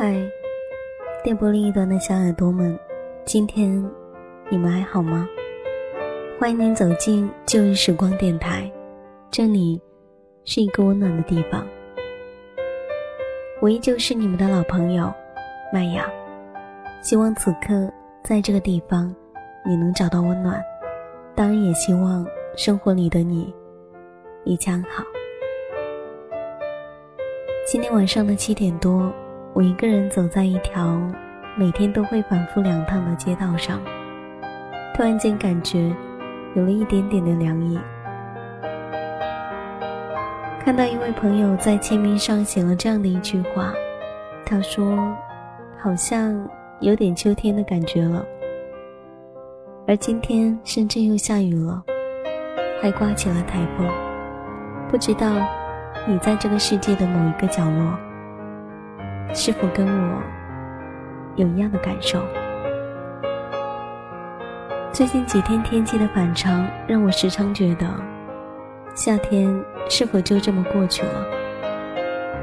嗨电波另一端的小耳朵们，今天你们还好吗？欢迎您走进旧日时光电台，这里是一个温暖的地方。我依旧是你们的老朋友麦雅，希望此刻在这个地方你能找到温暖，当然也希望生活里的你一切安好。今天晚上的七点多。我一个人走在一条每天都会反复两趟的街道上，突然间感觉有了一点点的凉意。看到一位朋友在签名上写了这样的一句话，他说：“好像有点秋天的感觉了。”而今天深圳又下雨了，还刮起了台风。不知道你在这个世界的某一个角落。是否跟我有一样的感受？最近几天天气的反常，让我时常觉得，夏天是否就这么过去了？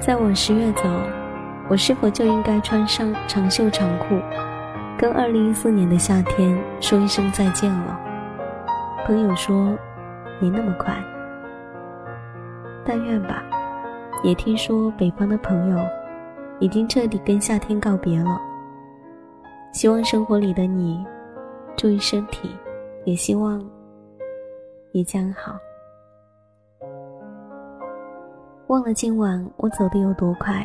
在我十月走，我是否就应该穿上长袖长裤，跟二零一四年的夏天说一声再见了？朋友说，没那么快，但愿吧。也听说北方的朋友。已经彻底跟夏天告别了。希望生活里的你注意身体，也希望你将好。忘了今晚我走的有多快，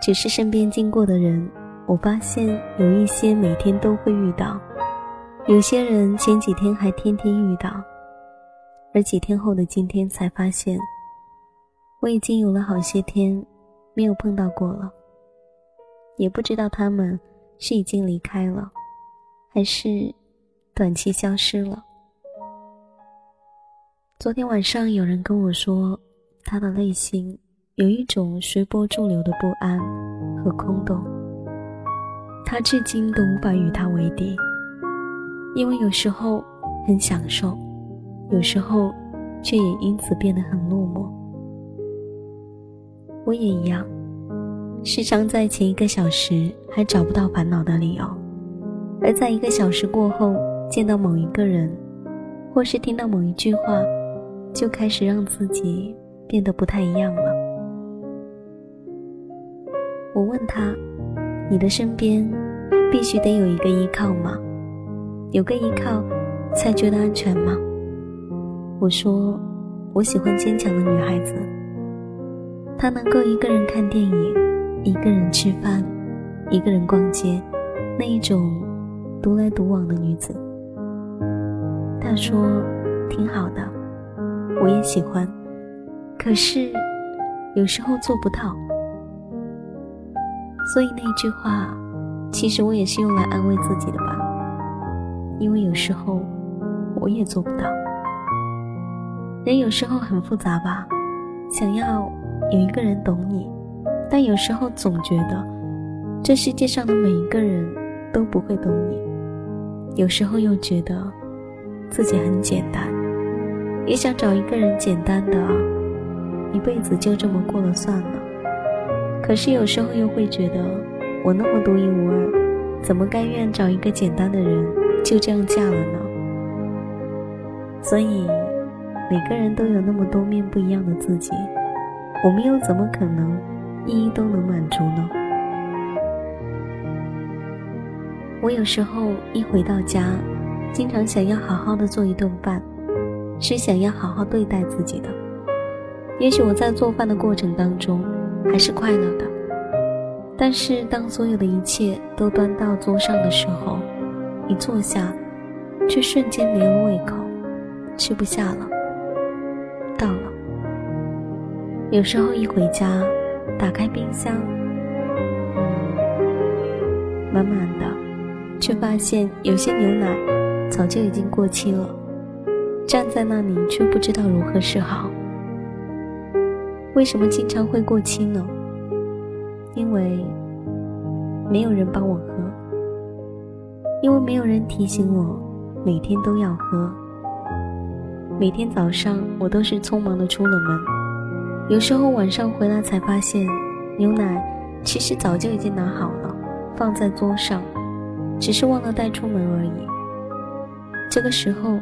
只是身边经过的人，我发现有一些每天都会遇到，有些人前几天还天天遇到，而几天后的今天才发现，我已经有了好些天没有碰到过了。也不知道他们是已经离开了，还是短期消失了。昨天晚上有人跟我说，他的内心有一种随波逐流的不安和空洞。他至今都无法与他为敌，因为有时候很享受，有时候却也因此变得很落寞。我也一样。时常在前一个小时还找不到烦恼的理由，而在一个小时过后见到某一个人，或是听到某一句话，就开始让自己变得不太一样了。我问他：“你的身边必须得有一个依靠吗？有个依靠才觉得安全吗？”我说：“我喜欢坚强的女孩子，她能够一个人看电影。”一个人吃饭，一个人逛街，那一种独来独往的女子。他说：“挺好的，我也喜欢，可是有时候做不到。”所以那句话，其实我也是用来安慰自己的吧，因为有时候我也做不到。人有时候很复杂吧，想要有一个人懂你。但有时候总觉得，这世界上的每一个人都不会懂你；有时候又觉得自己很简单，也想找一个人简单的，一辈子就这么过了算了。可是有时候又会觉得，我那么独一无二，怎么甘愿找一个简单的人就这样嫁了呢？所以，每个人都有那么多面不一样的自己，我们又怎么可能？一一都能满足呢。我有时候一回到家，经常想要好好的做一顿饭，是想要好好对待自己的。也许我在做饭的过程当中还是快乐的，但是当所有的一切都端到桌上的时候，一坐下，却瞬间没了胃口，吃不下了。到了，有时候一回家。打开冰箱，满满的，却发现有些牛奶早就已经过期了。站在那里，却不知道如何是好。为什么经常会过期呢？因为没有人帮我喝，因为没有人提醒我每天都要喝。每天早上，我都是匆忙的出了门。有时候晚上回来才发现，牛奶其实早就已经拿好了，放在桌上，只是忘了带出门而已。这个时候，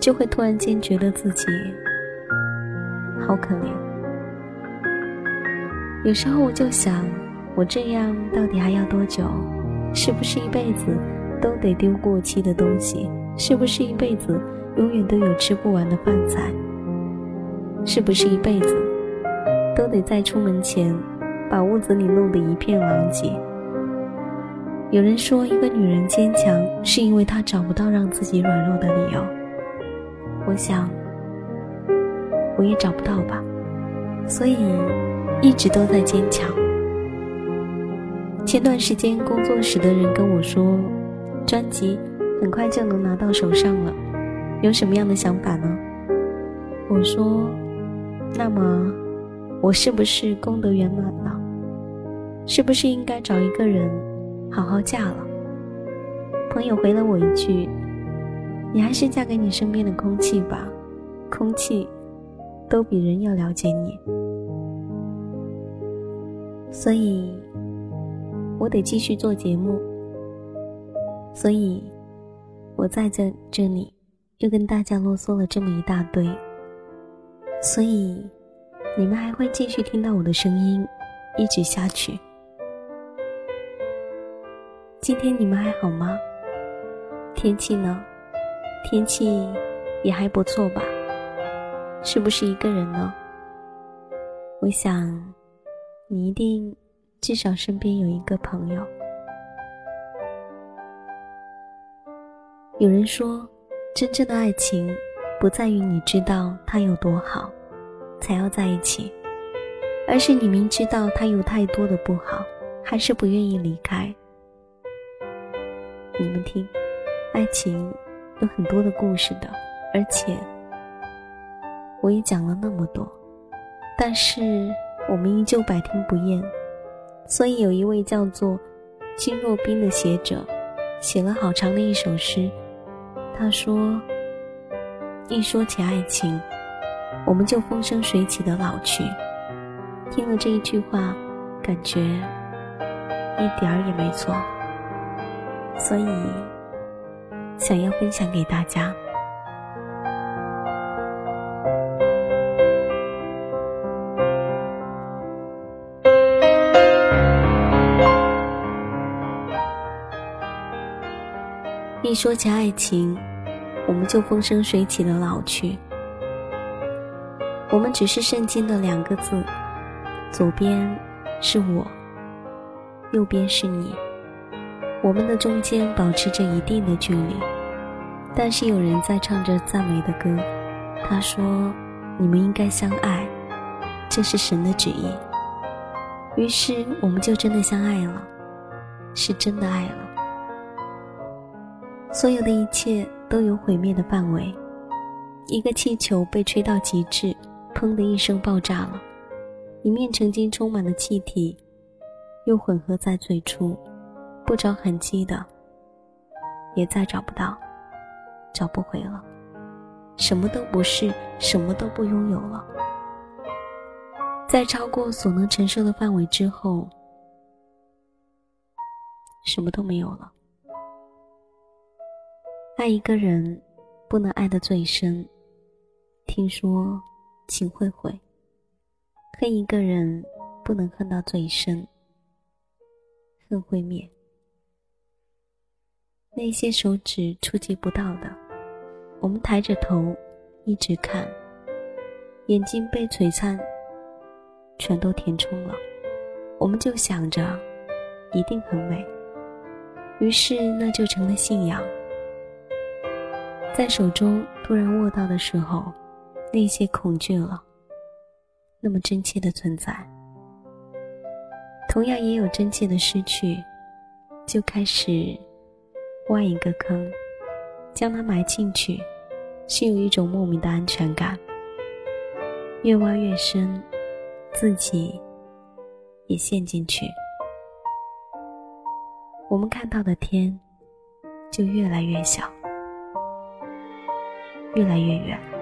就会突然间觉得自己好可怜。有时候我就想，我这样到底还要多久？是不是一辈子都得丢过期的东西？是不是一辈子永远都有吃不完的饭菜？是不是一辈子都得在出门前把屋子里弄得一片狼藉？有人说，一个女人坚强是因为她找不到让自己软弱的理由。我想，我也找不到吧，所以一直都在坚强。前段时间，工作室的人跟我说，专辑很快就能拿到手上了，有什么样的想法呢？我说，那么我是不是功德圆满了？是不是应该找一个人好好嫁了？朋友回了我一句：“你还是嫁给你身边的空气吧，空气都比人要了解你。”所以。我得继续做节目，所以，我在这这里又跟大家啰嗦了这么一大堆。所以，你们还会继续听到我的声音，一直下去。今天你们还好吗？天气呢？天气也还不错吧？是不是一个人呢？我想，你一定。至少身边有一个朋友。有人说，真正的爱情不在于你知道他有多好，才要在一起，而是你明知道他有太多的不好，还是不愿意离开。你们听，爱情有很多的故事的，而且我也讲了那么多，但是我们依旧百听不厌。所以，有一位叫做金若冰的学者，写了好长的一首诗。他说：“一说起爱情，我们就风生水起的老去。”听了这一句话，感觉一点儿也没错。所以，想要分享给大家。一说起爱情，我们就风生水起的老去。我们只是圣经的两个字，左边是我，右边是你。我们的中间保持着一定的距离，但是有人在唱着赞美的歌。他说：“你们应该相爱，这是神的旨意。”于是我们就真的相爱了，是真的爱了。所有的一切都有毁灭的范围。一个气球被吹到极致，砰的一声爆炸了。里面曾经充满了气体，又混合在最初，不着痕迹的，也再找不到，找不回了。什么都不是，什么都不拥有了。在超过所能承受的范围之后，什么都没有了。爱一个人，不能爱得最深。听说情会毁。恨一个人，不能恨到最深。恨会灭。那些手指触及不到的，我们抬着头一直看，眼睛被璀璨全都填充了，我们就想着一定很美，于是那就成了信仰。在手中突然握到的时候，那些恐惧了，那么真切的存在，同样也有真切的失去，就开始挖一个坑，将它埋进去，是有一种莫名的安全感。越挖越深，自己也陷进去，我们看到的天就越来越小。越来越远。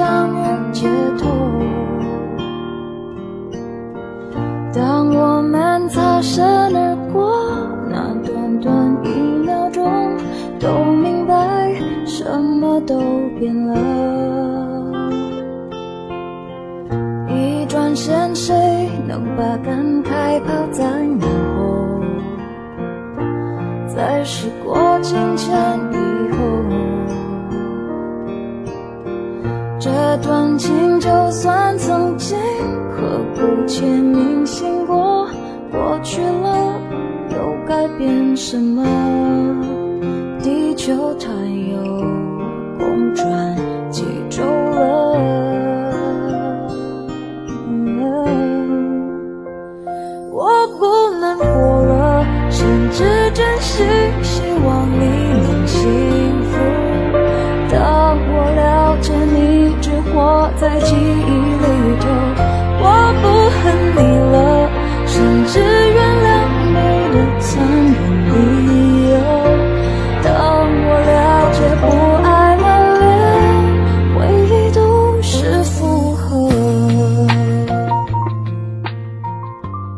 然相遇街头。当我们擦身而过，那短短一秒钟，都明白什么都变了。一转身，谁能把感慨抛在脑后？在时过境迁段情就算曾经刻骨且铭心过，过去了又改变什么？地球它又公转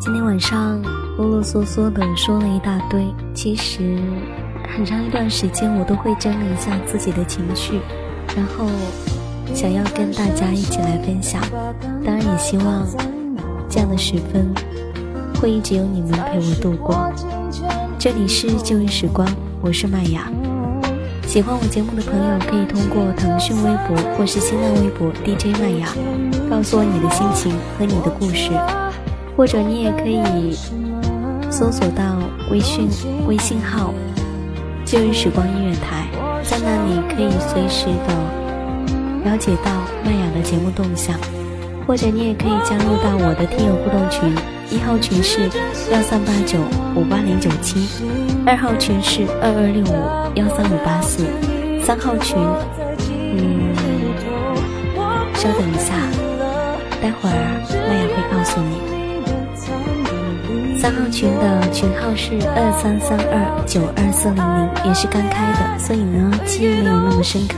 今天晚上啰啰嗦嗦的说了一大堆，其实很长一段时间我都会整理一下自己的情绪，然后想要跟大家一起来分享。当然也希望这样的时分会一直有你们陪我度过。这里是旧日时光，我是麦雅。喜欢我节目的朋友可以通过腾讯微博或是新浪微博 DJ 麦雅，告诉我你的心情和你的故事。或者你也可以搜索到微信微信号“旧日时光音乐台”，在那里可以随时的了解到麦雅的节目动向。或者你也可以加入到我的听友互动群，一号群是幺三八九五八零九七，二号群是二二六五幺三五八四，三号群，嗯，稍等一下，待会儿麦雅会告诉你。三号群的群号是二三三二九二四零零，也是刚开的，所以呢记忆没有那么深刻。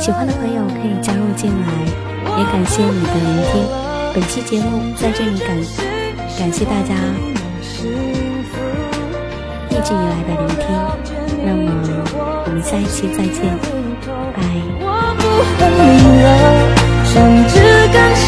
喜欢的朋友可以加入进来。也感谢你的聆听，本期节目在这里感感谢大家一直以来的聆听。那么，我们下一期再见，拜。我不恨你了，甚至感谢